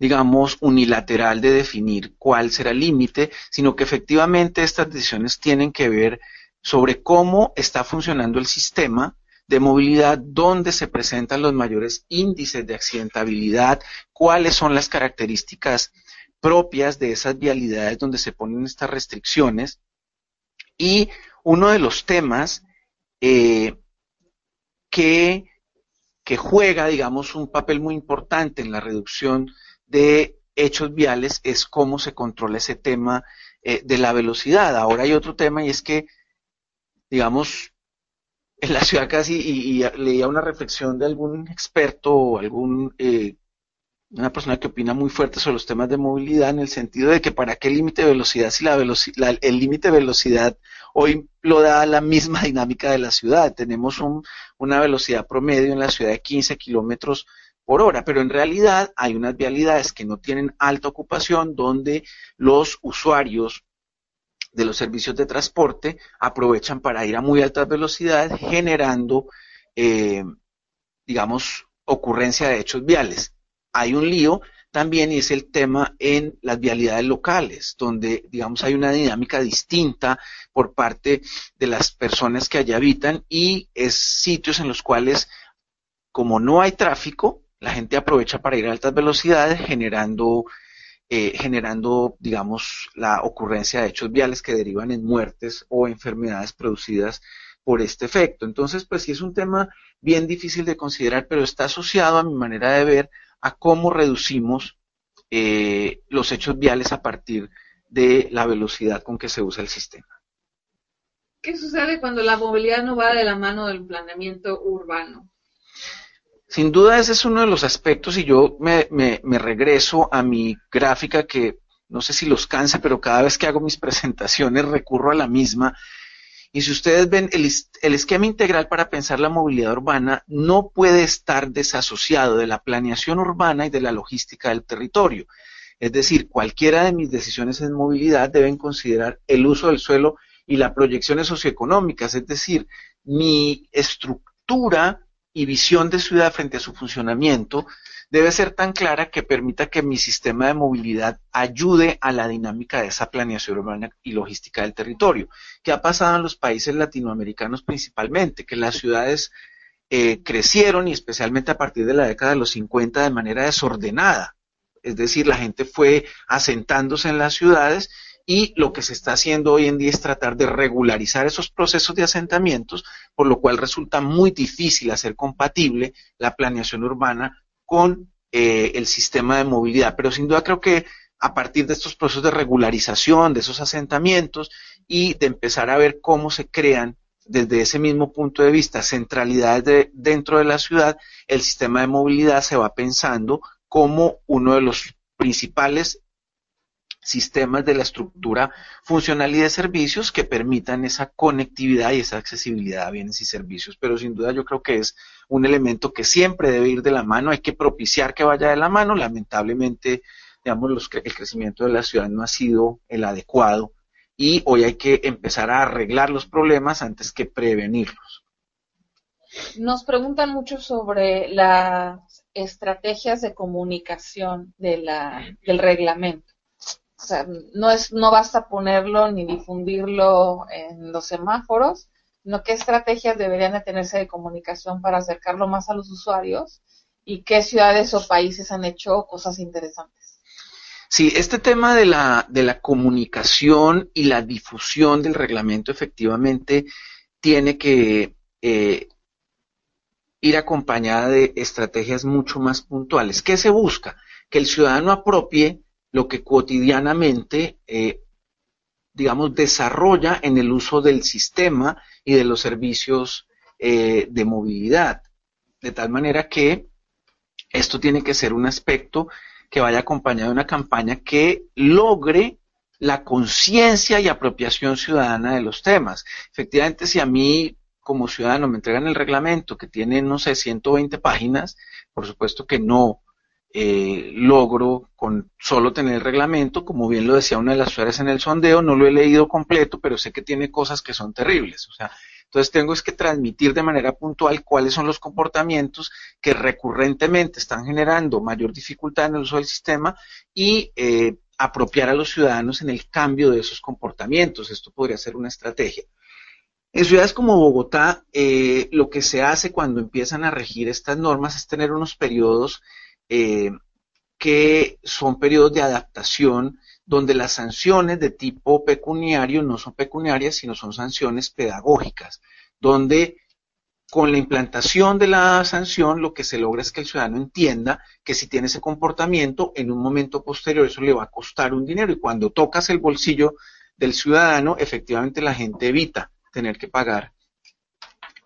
digamos, unilateral de definir cuál será el límite, sino que efectivamente estas decisiones tienen que ver sobre cómo está funcionando el sistema de movilidad, dónde se presentan los mayores índices de accidentabilidad, cuáles son las características propias de esas vialidades donde se ponen estas restricciones. Y uno de los temas eh, que, que, juega, digamos, un papel muy importante en la reducción de hechos viales es cómo se controla ese tema eh, de la velocidad. Ahora hay otro tema y es que digamos, en la ciudad casi, y, leía una reflexión de algún experto o algún, eh, una persona que opina muy fuerte sobre los temas de movilidad, en el sentido de que para qué límite de velocidad si la velocidad, el límite de velocidad hoy lo da la misma dinámica de la ciudad. Tenemos un, una velocidad promedio en la ciudad de 15 kilómetros por hora, pero en realidad hay unas vialidades que no tienen alta ocupación donde los usuarios de los servicios de transporte aprovechan para ir a muy altas velocidades, generando, eh, digamos, ocurrencia de hechos viales. Hay un lío también y es el tema en las vialidades locales, donde, digamos, hay una dinámica distinta por parte de las personas que allá habitan y es sitios en los cuales, como no hay tráfico, la gente aprovecha para ir a altas velocidades, generando eh, generando, digamos, la ocurrencia de hechos viales que derivan en muertes o enfermedades producidas por este efecto. Entonces, pues sí es un tema bien difícil de considerar, pero está asociado a mi manera de ver a cómo reducimos eh, los hechos viales a partir de la velocidad con que se usa el sistema. ¿Qué sucede cuando la movilidad no va de la mano del planeamiento urbano? Sin duda ese es uno de los aspectos y yo me, regreso a mi gráfica que no sé si los canse, pero cada vez que hago mis presentaciones recurro a la misma. Y si ustedes ven, el, el, esquema integral para pensar la movilidad urbana no puede estar desasociado de la planeación urbana y de la logística del territorio. Es decir, cualquiera de mis decisiones en movilidad deben considerar el uso del suelo y las proyecciones socioeconómicas, es decir, mi estructura y visión de ciudad frente a su funcionamiento debe ser tan clara que permita que mi sistema de movilidad ayude a la dinámica de esa planeación urbana y logística del territorio. ¿Qué ha pasado en los países latinoamericanos principalmente? Que las ciudades eh, crecieron y especialmente a partir de la década de los 50 de manera desordenada. Es decir, la gente fue asentándose en las ciudades y lo que se está haciendo hoy en día es tratar de regularizar esos procesos de asentamientos, por lo cual resulta muy difícil hacer compatible la planeación urbana con eh, el sistema de movilidad. Pero sin duda creo que a partir de estos procesos de regularización, de esos asentamientos y de empezar a ver cómo se crean desde ese mismo punto de vista centralidades de, dentro de la ciudad, el sistema de movilidad se va pensando como uno de los principales sistemas de la estructura funcional y de servicios que permitan esa conectividad y esa accesibilidad a bienes y servicios. Pero sin duda yo creo que es un elemento que siempre debe ir de la mano, hay que propiciar que vaya de la mano. Lamentablemente, digamos, el crecimiento de la ciudad no ha sido el adecuado y hoy hay que empezar a arreglar los problemas antes que prevenirlos. Nos preguntan mucho sobre las estrategias de comunicación del reglamento. O sea, no, es, no basta ponerlo ni difundirlo en los semáforos, sino qué estrategias deberían de tenerse de comunicación para acercarlo más a los usuarios y qué ciudades o países han hecho cosas interesantes. Sí, este tema de la, de la comunicación y la difusión del reglamento efectivamente tiene que eh, ir acompañada de estrategias mucho más puntuales. ¿Qué se busca? Que el ciudadano apropie lo que cotidianamente, eh, digamos, desarrolla en el uso del sistema y de los servicios eh, de movilidad. De tal manera que esto tiene que ser un aspecto que vaya acompañado de una campaña que logre la conciencia y apropiación ciudadana de los temas. Efectivamente, si a mí como ciudadano me entregan el reglamento que tiene, no sé, 120 páginas, por supuesto que no eh, logro con solo tener el reglamento, como bien lo decía una de las usuarias en el sondeo, no lo he leído completo, pero sé que tiene cosas que son terribles. O sea, entonces tengo es que transmitir de manera puntual cuáles son los comportamientos que recurrentemente están generando mayor dificultad en el uso del sistema y eh, apropiar a los ciudadanos en el cambio de esos comportamientos. Esto podría ser una estrategia. En ciudades como Bogotá, eh, lo que se hace cuando empiezan a regir estas normas es tener unos periodos eh, que son periodos de adaptación donde las sanciones de tipo pecuniario no son pecuniarias, sino son sanciones pedagógicas, donde con la implantación de la sanción lo que se logra es que el ciudadano entienda que si tiene ese comportamiento, en un momento posterior eso le va a costar un dinero y cuando tocas el bolsillo del ciudadano, efectivamente la gente evita tener que pagar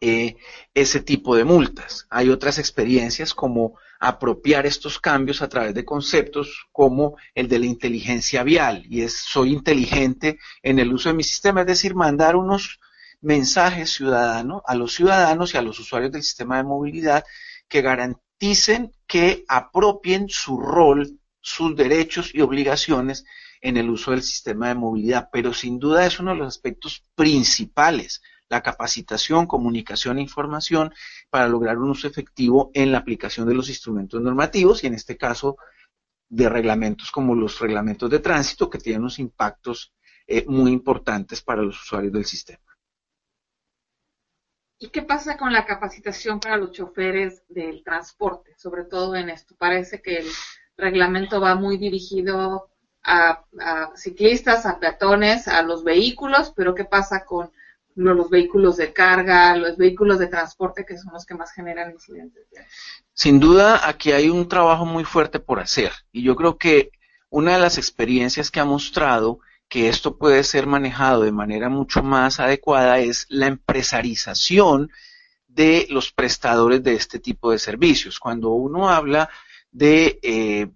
eh, ese tipo de multas. Hay otras experiencias como apropiar estos cambios a través de conceptos como el de la inteligencia vial y es soy inteligente en el uso de mi sistema, es decir, mandar unos mensajes ciudadanos a los ciudadanos y a los usuarios del sistema de movilidad que garanticen que apropien su rol, sus derechos y obligaciones en el uso del sistema de movilidad, pero sin duda es uno de los aspectos principales la capacitación, comunicación e información para lograr un uso efectivo en la aplicación de los instrumentos normativos y en este caso de reglamentos como los reglamentos de tránsito que tienen unos impactos eh, muy importantes para los usuarios del sistema. ¿Y qué pasa con la capacitación para los choferes del transporte, sobre todo en esto? Parece que el reglamento va muy dirigido a, a ciclistas, a peatones, a los vehículos, pero ¿qué pasa con los vehículos de carga, los vehículos de transporte que son los que más generan incidentes. Sin duda, aquí hay un trabajo muy fuerte por hacer y yo creo que una de las experiencias que ha mostrado que esto puede ser manejado de manera mucho más adecuada es la empresarización de los prestadores de este tipo de servicios. Cuando uno habla de, eh,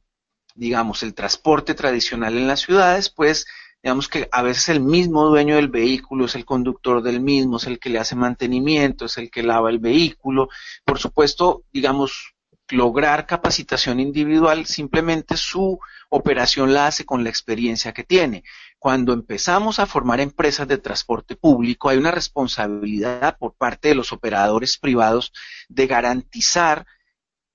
digamos, el transporte tradicional en las ciudades, pues digamos que a veces el mismo dueño del vehículo es el conductor del mismo, es el que le hace mantenimiento, es el que lava el vehículo. Por supuesto, digamos, lograr capacitación individual, simplemente su operación la hace con la experiencia que tiene. Cuando empezamos a formar empresas de transporte público, hay una responsabilidad por parte de los operadores privados de garantizar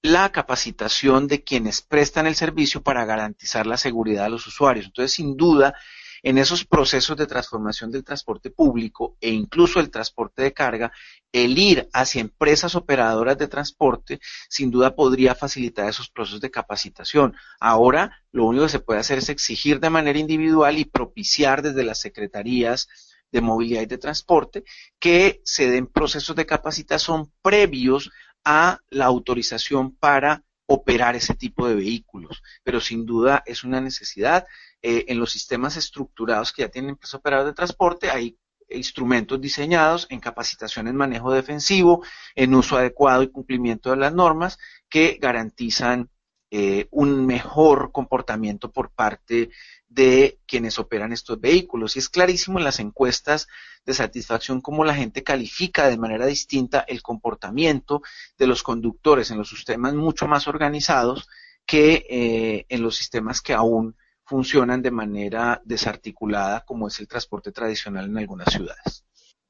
la capacitación de quienes prestan el servicio para garantizar la seguridad de los usuarios. Entonces, sin duda, en esos procesos de transformación del transporte público e incluso el transporte de carga, el ir hacia empresas operadoras de transporte sin duda podría facilitar esos procesos de capacitación. Ahora lo único que se puede hacer es exigir de manera individual y propiciar desde las secretarías de movilidad y de transporte que se den procesos de capacitación previos a la autorización para operar ese tipo de vehículos. Pero sin duda es una necesidad. Eh, en los sistemas estructurados que ya tienen empresas operadoras de transporte hay instrumentos diseñados en capacitación en manejo defensivo, en uso adecuado y cumplimiento de las normas que garantizan eh, un mejor comportamiento por parte de quienes operan estos vehículos. Y es clarísimo en las encuestas de satisfacción cómo la gente califica de manera distinta el comportamiento de los conductores en los sistemas mucho más organizados que eh, en los sistemas que aún funcionan de manera desarticulada como es el transporte tradicional en algunas ciudades.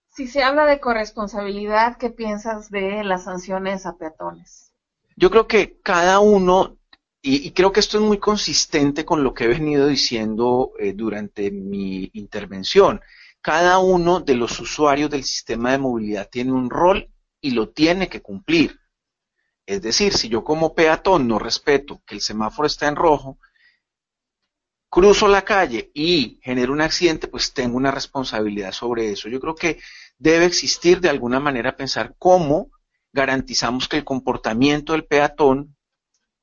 Si se habla de corresponsabilidad, ¿qué piensas de las sanciones a peatones? Yo creo que cada uno y, creo que esto es muy consistente con lo que he venido diciendo eh, durante mi intervención. Cada uno de los usuarios del sistema de movilidad tiene un rol y lo tiene que cumplir. Es decir, si yo como peatón no respeto que el semáforo está en rojo, cruzo la calle y genero un accidente, pues tengo una responsabilidad sobre eso. Yo creo que debe existir de alguna manera pensar cómo garantizamos que el comportamiento del peatón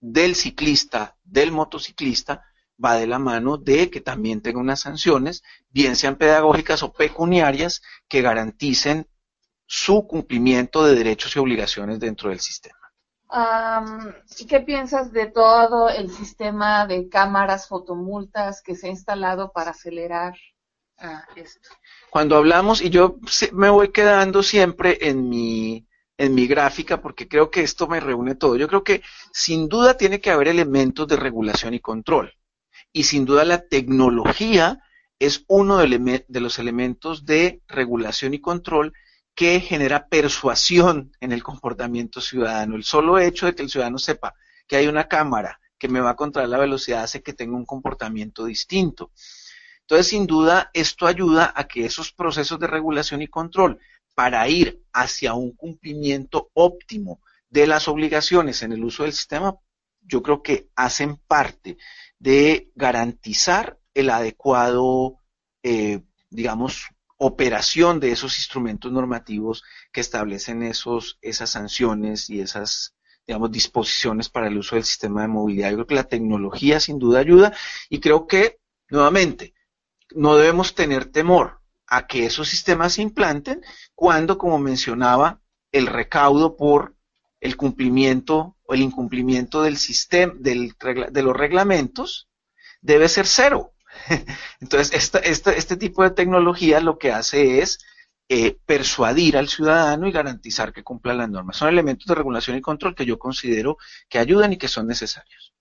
del ciclista, del motociclista, va de la mano de que también tenga unas sanciones, bien sean pedagógicas o pecuniarias, que garanticen su cumplimiento de derechos y obligaciones dentro del sistema. ¿Y qué piensas de todo el sistema de cámaras fotomultas que se ha instalado para acelerar esto? Cuando hablamos, y yo me voy quedando siempre en mi en mi gráfica porque creo que esto me reúne todo. Yo creo que sin duda tiene que haber elementos de regulación y control. Y sin duda la tecnología es uno de, los elementos de regulación y control que genera persuasión en el comportamiento ciudadano. El solo hecho de que el ciudadano sepa que hay una cámara que me va a controlar la velocidad hace que tenga un comportamiento distinto. Entonces, sin duda, esto ayuda a que esos procesos de regulación y control para ir hacia un cumplimiento óptimo de las obligaciones en el uso del sistema, yo creo que hacen parte de garantizar el adecuado, eh, digamos, operación de esos instrumentos normativos que establecen esos, esas sanciones y esas, digamos, disposiciones para el uso del sistema de movilidad. Yo creo que la tecnología sin duda ayuda y creo que, nuevamente, no debemos tener temor a que esos sistemas se implanten cuando, como mencionaba, el recaudo por el cumplimiento o el incumplimiento del sistema, del, de los reglamentos, debe ser cero. Entonces, este tipo de tecnología lo que hace es eh, persuadir al ciudadano y garantizar que cumpla las normas. Son elementos de regulación y control que yo considero que ayudan y que son necesarios.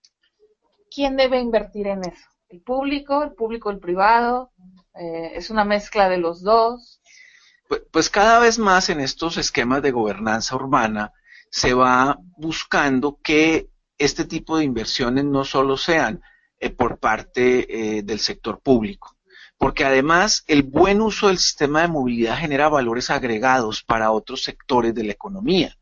¿Quién debe invertir en eso? ¿El público, el público, el privado? Eh, es una mezcla de los dos. Pues, pues, cada vez más en estos esquemas de gobernanza urbana se va buscando que este tipo de inversiones no solo sean eh, por parte eh, del sector público, porque además el buen uso del sistema de movilidad genera valores agregados para otros sectores de la economía,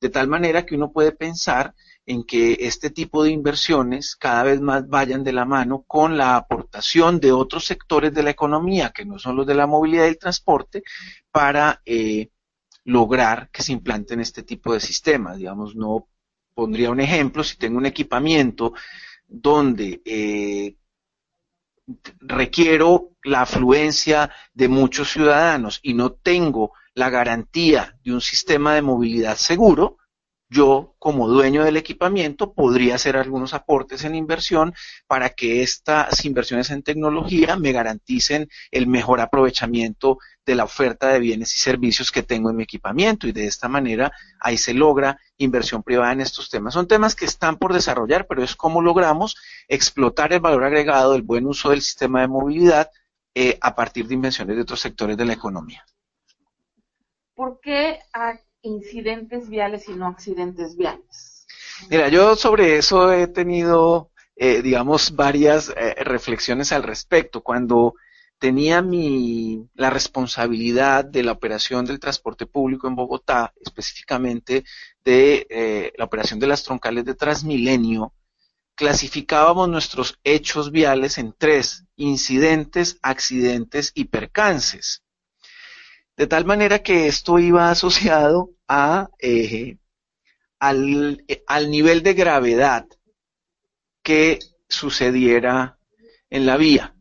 de tal manera que uno puede pensar en que este tipo de inversiones cada vez más vayan de la mano con la aportación de otros sectores de la economía, que no son los de la movilidad y el transporte, para eh, lograr que se implanten este tipo de sistemas. Digamos, no pondría un ejemplo, si tengo un equipamiento donde eh, requiero la afluencia de muchos ciudadanos y no tengo la garantía de un sistema de movilidad seguro, yo como dueño del equipamiento podría hacer algunos aportes en inversión para que estas inversiones en tecnología me garanticen el mejor aprovechamiento de la oferta de bienes y servicios que tengo en mi equipamiento y de esta manera ahí se logra inversión privada en estos temas. Son temas que están por desarrollar, pero es cómo logramos explotar el valor agregado del buen uso del sistema de movilidad eh, a partir de invenciones de otros sectores de la economía. ¿Por qué incidentes viales y no accidentes viales? Mira, yo sobre eso he tenido, eh, digamos, varias eh, reflexiones al respecto. Cuando, tenía mi, la responsabilidad de la operación del transporte público en Bogotá, específicamente de eh, la operación de las troncales de Transmilenio, clasificábamos nuestros hechos viales en tres, incidentes, accidentes y percances. De tal manera que esto iba asociado a, eh, al, al nivel de gravedad que sucediera en la vía.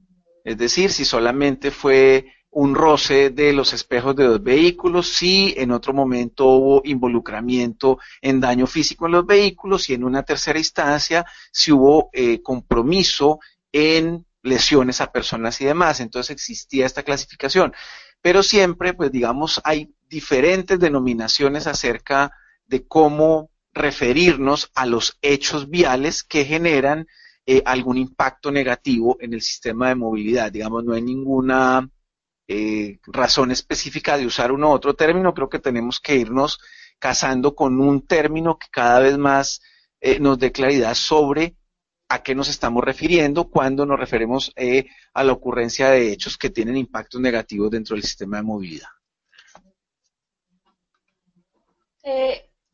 Es decir, si solamente fue un roce de los espejos de los vehículos, si en otro momento hubo involucramiento en daño físico en los vehículos y en una tercera instancia si hubo eh, compromiso en lesiones a personas y demás. Entonces existía esta clasificación. Pero siempre, pues digamos, hay diferentes denominaciones acerca de cómo referirnos a los hechos viales que generan eh, algún impacto negativo en el sistema de movilidad. Digamos, no hay ninguna eh, razón específica de usar uno u otro término. Creo que tenemos que irnos casando con un término que cada vez más eh, nos dé claridad sobre a qué nos estamos refiriendo cuando nos referimos a la ocurrencia de hechos que tienen impactos negativos dentro del sistema de movilidad.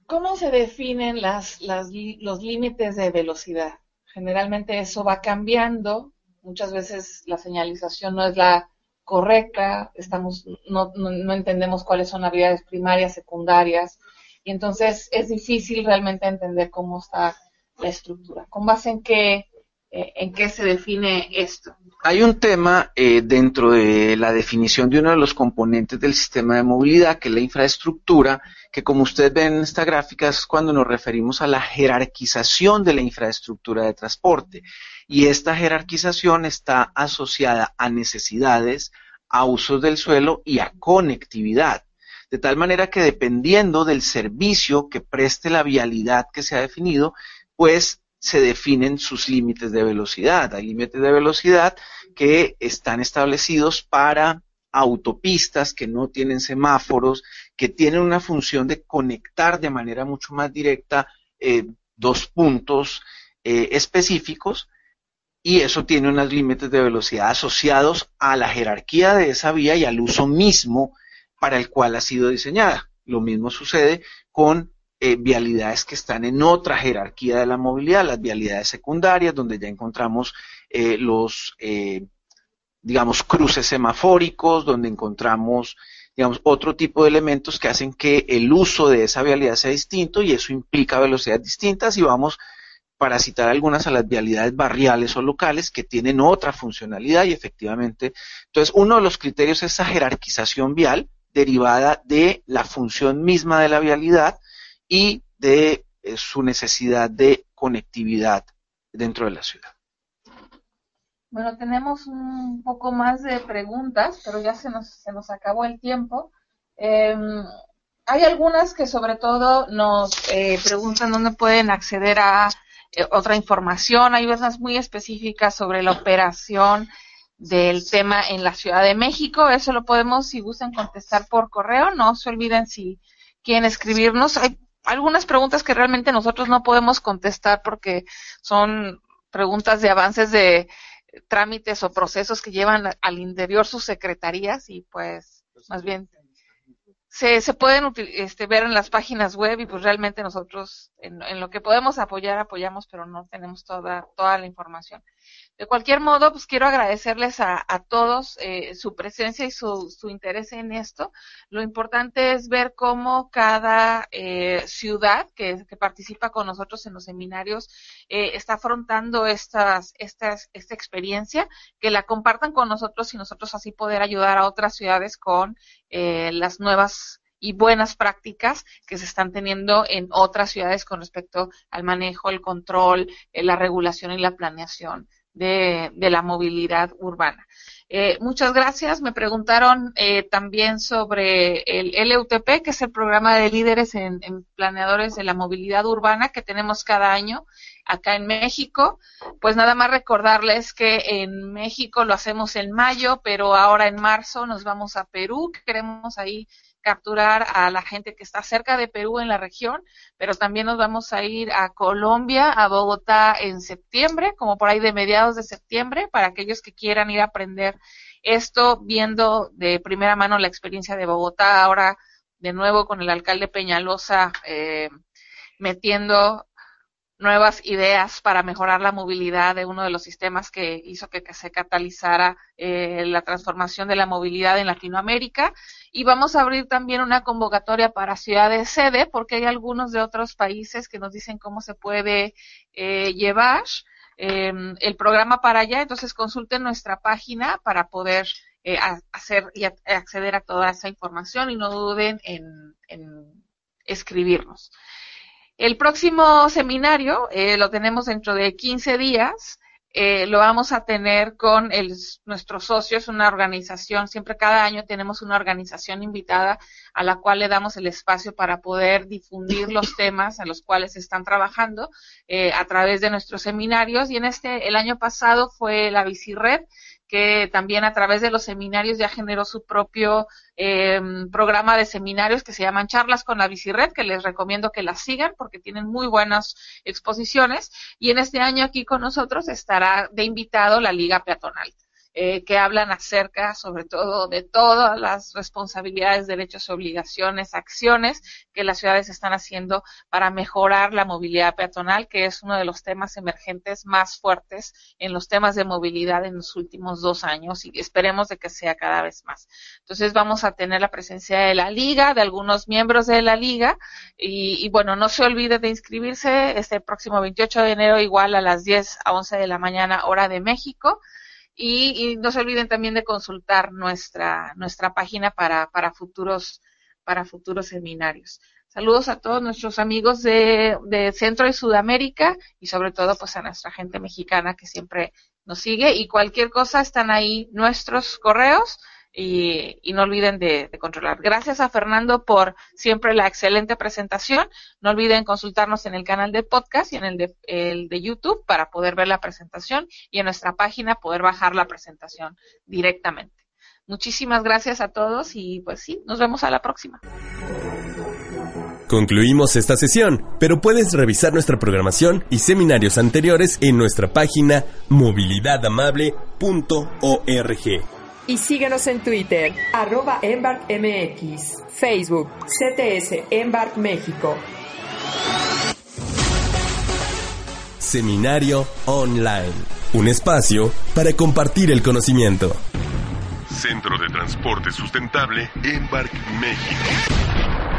¿Cómo se definen las, los límites de velocidad? Generalmente eso va cambiando, muchas veces la señalización no es la correcta, estamos, no, no, entendemos cuáles son habilidades primarias, secundarias, y entonces es difícil realmente entender cómo está la estructura. ¿Con base en qué, eh, en qué se define esto? Hay un tema eh, dentro de la definición de uno de los componentes del sistema de movilidad, que es la infraestructura, que como ustedes ven en esta gráfica es cuando nos referimos a la jerarquización de la infraestructura de transporte. Y esta jerarquización está asociada a necesidades, a usos del suelo y a conectividad. De tal manera que dependiendo del servicio que preste la vialidad que se ha definido, pues se definen sus límites de velocidad. Hay límites de velocidad que están establecidos para autopistas que no tienen semáforos, que tienen una función de conectar de manera mucho más directa eh, dos puntos eh, específicos y eso tiene unos límites de velocidad asociados a la jerarquía de esa vía y al uso mismo para el cual ha sido diseñada. Lo mismo sucede con eh, vialidades que están en otra jerarquía de la movilidad, las vialidades secundarias, donde ya encontramos los digamos, cruces semafóricos, donde encontramos, digamos, otro tipo de elementos que hacen que el uso de esa vialidad sea distinto y eso implica velocidades distintas. Y vamos para citar algunas a las vialidades barriales o locales que tienen otra funcionalidad y efectivamente, entonces uno de los criterios es esa jerarquización vial derivada de la función misma de la vialidad y de eh, su necesidad de conectividad dentro de la ciudad. Bueno, tenemos un poco más de preguntas, pero ya se nos, se nos acabó el tiempo. Em, hay algunas que sobre todo nos eh, preguntan dónde pueden acceder a eh, otra información. Hay unas muy específicas sobre la operación del tema en la Ciudad de México. Eso lo podemos, si gustan, contestar por correo. No se olviden si quieren escribirnos. Hay algunas preguntas que realmente nosotros no podemos contestar porque son preguntas de avances de trámites o procesos que llevan al interior sus secretarías y pues más bien se, se pueden este, ver en las páginas web y pues realmente nosotros en, en, lo que podemos apoyar apoyamos pero no tenemos toda toda la información de cualquier modo, pues quiero agradecerles a, todos eh, su presencia y su, interés en esto. Lo importante es ver cómo cada eh, ciudad que, participa con nosotros en los seminarios eh, está afrontando estas, estas, esta experiencia, que la compartan con nosotros y nosotros así poder ayudar a otras ciudades con las nuevas y buenas prácticas que se están teniendo en otras ciudades con respecto al manejo, el control, la regulación y la planeación de, la movilidad urbana. Eh, muchas gracias. Me preguntaron eh, también sobre el LUTP, que es el programa de líderes en, planeadores de la movilidad urbana que tenemos cada año acá en México. Pues nada más recordarles que en México lo hacemos en mayo, pero ahora en marzo nos vamos a Perú. Queremos ahí capturar a la gente que está cerca de Perú en la región, pero también nos vamos a ir a Colombia, a Bogotá en septiembre, como por ahí de mediados de septiembre, para aquellos que quieran ir a aprender Esto viendo de primera mano la experiencia de Bogotá, ahora de nuevo con el alcalde Peñalosa eh, metiendo nuevas ideas para mejorar la movilidad de uno de los sistemas que hizo que, se catalizara eh, la transformación de la movilidad en Latinoamérica. Y vamos a abrir también una convocatoria para ciudades sede, porque hay algunos de otros países que nos dicen cómo se puede eh, llevar em, el programa para allá. Entonces consulten nuestra página para poder eh, hacer y acceder a toda esa información y no duden en, en escribirnos. El próximo seminario eh, lo tenemos dentro de 15 días. Eh, lo vamos a tener con el, nuestros socios, una organización, siempre cada año tenemos una organización invitada a la cual le damos el espacio para poder difundir los temas en los cuales están trabajando eh, a través de nuestros seminarios. Y en este, el año pasado fue la Bicired, que también a través de los seminarios ya generó su propio eh, programa de seminarios que se llaman Charlas con la Bicired, que les recomiendo que las sigan porque tienen muy buenas exposiciones. Y en este año aquí con nosotros estará de invitado la Liga Peatonal. Eh, que hablan acerca sobre todo de todas las responsabilidades, derechos, obligaciones, acciones que las ciudades están haciendo para mejorar la movilidad peatonal, que es uno de los temas emergentes más fuertes en los temas de movilidad en los últimos dos años y esperemos de que sea cada vez más. Entonces vamos a tener la presencia de la liga, de algunos miembros de la liga y, y bueno, no se olvide de inscribirse este próximo 28 de enero igual a las 10 a 11 de la mañana hora de México. Y, no se olviden también de consultar nuestra, nuestra página para, para, futuros, para futuros seminarios. Saludos a todos nuestros amigos de, de Centro y Sudamérica y sobre todo pues a nuestra gente mexicana que siempre nos sigue y cualquier cosa están ahí nuestros correos y, no olviden de, controlar. Gracias a Fernando por siempre la excelente presentación. No olviden consultarnos en el canal de podcast y en el de, el de YouTube para poder ver la presentación y en nuestra página poder bajar la presentación directamente. Muchísimas gracias a todos y pues sí, nos vemos a la próxima. Concluimos esta sesión, pero puedes revisar nuestra programación y seminarios anteriores en nuestra página movilidadamable.org y síguenos en Twitter, arroba EmbarkMX, Facebook, CTS Embark México. Seminario Online, un espacio para compartir el conocimiento. Centro de Transporte Sustentable Embark México.